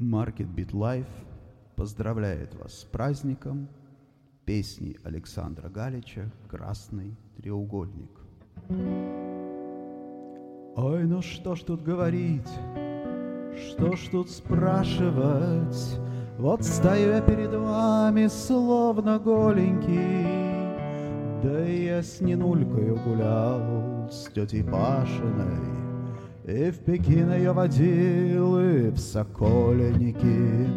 Market Beat Life поздравляет вас с праздником. Песни Александра Галича «Красный треугольник». Ой, ну что ж тут говорить, что ж тут спрашивать, Вот стою я перед вами, словно голенький, Да я с Нинулькою гулял, с тетей Пашиной, и в Пекин ее водил, и в Сокольники.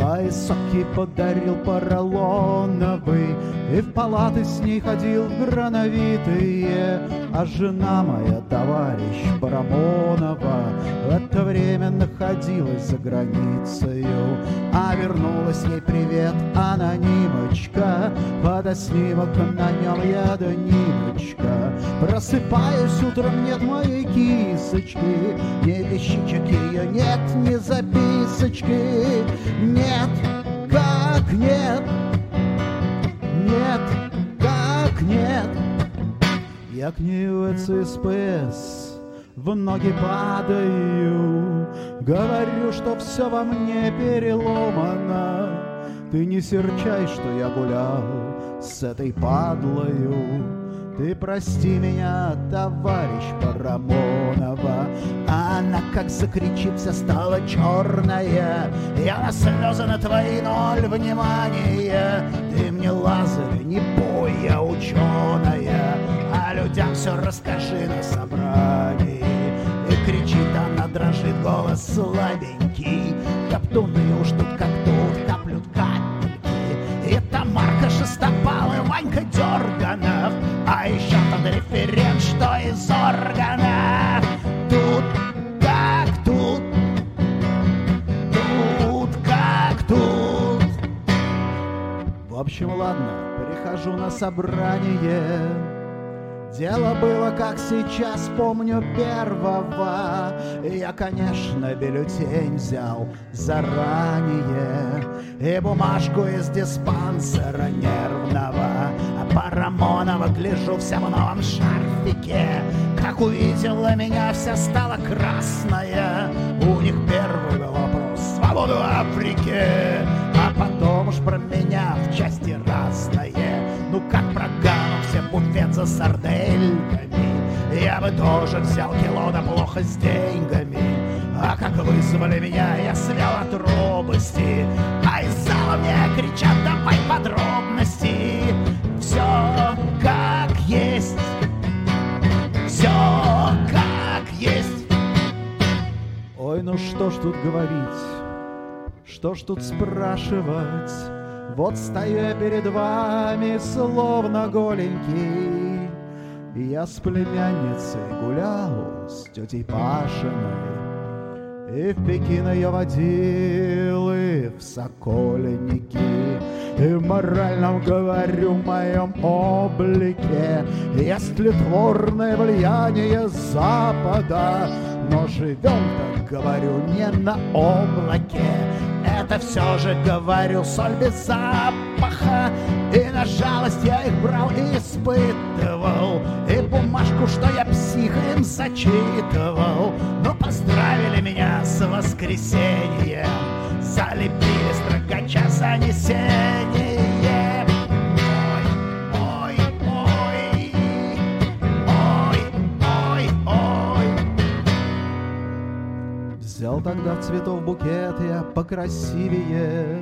Поясок подарил поролоновый, И в палаты с ней ходил в грановитые, А жена моя, товарищ Парамонова, В это время находилась за границею, А вернулась ей привет анонимочка, Фотоснимок на нем я да Ниночка. Просыпаюсь утром, нет моей кисочки, Ни вещичек ее нет, ни записочки, Нет, как нет, нет, как нет. Я к ней в ЦСПС в ноги падаю, Говорю, что все во мне переломано. Ты не серчай, что я гулял с этой падлою. Ты прости меня, товарищ Парамонова. Она как закричит, вся стала черная. Я на слезы на твои ноль внимания. Ты мне, Лазарь, не бой, я ученая. А людям все расскажи на собрании. И кричит она, дрожит голос слабенький. Топтуны уж тут как тут, каплют капельки. И Тамарка Шестопал и Ванька Дерганов. Из органов. Тут как тут, тут как тут. В общем, ладно, прихожу на собрание. Дело было, как сейчас помню, первого. Я, конечно, бюллетень взял заранее И бумажку из диспансера нервного. А Парамонова гляжу вся в новом шарфике. Как увидела меня, вся стала красная. У них первый был вопрос «Свободу Африке!» А потом уж про меня в части разное. Ну как про Гану, все буфет за сардельками. Я бы тоже взял кило, да плохо с деньгами. А как вызвали меня, я свел от робости. А из зала мне кричат, давай подробности. Все как есть, все как есть. Ой, ну что ж тут говорить, что ж тут спрашивать? Вот стою я перед вами, словно голенький. Я с племянницей гулял, с тетей Пашиной, И в Пекин ее водил, и в Сокольники. И в моральном, говорю, моем облике. Есть тлетворное влияние Запада, Но живем, так говорю, не на облаке, все же, говорю, соль без запаха. И на жалость я их брал и испытывал. И бумажку, что я псих им зачитывал. Но поздравили меня с воскресеньем. Залепили строгача занесение Взял тогда цветов букет я покрасивее,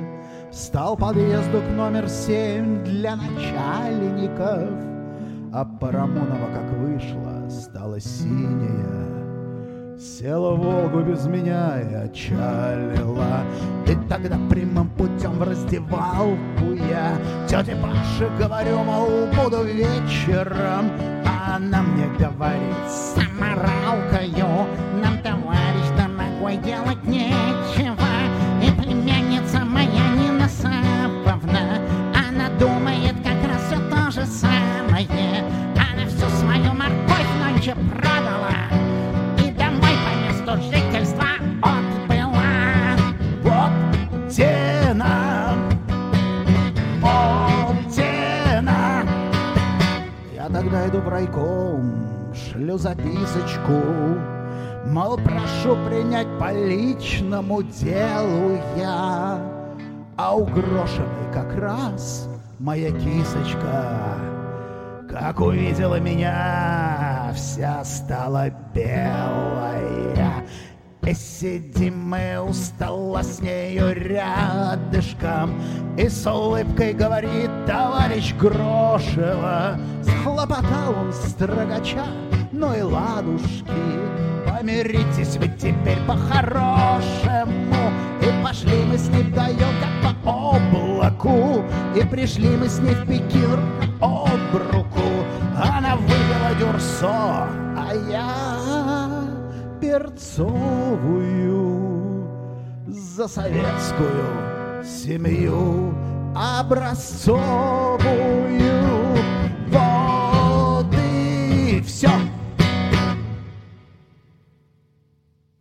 Стал подъезду к номер семь для начальников, А Парамонова как вышла, стала синяя. Села в Волгу без меня и отчалила. И тогда прямым путем в раздевалку я Тете Паше говорю, мол, буду вечером А она мне говорит, саморалкою дорогой, делать нечего. И племянница моя Нина Саповна Она думает как раз все то же самое. Она всю свою морковь нонче продала И домой по месту жительства отбыла. Вот тена, вот тена Я тогда иду в райком, шлю записочку Мол, прошу принять по личному делу я, А у Грошевой как раз моя кисочка. Как увидела меня, вся стала белая. И сидим мы у с нею рядышком И с улыбкой говорит товарищ Грошева Схлопотал он строгача, ну и ладушки Помиритесь вы теперь по-хорошему. И пошли мы с ним вдвоем как по облаку. И пришли мы с ней в Пекин об руку. Она выпила дюрсо, а я перцовую за советскую семью образцовую.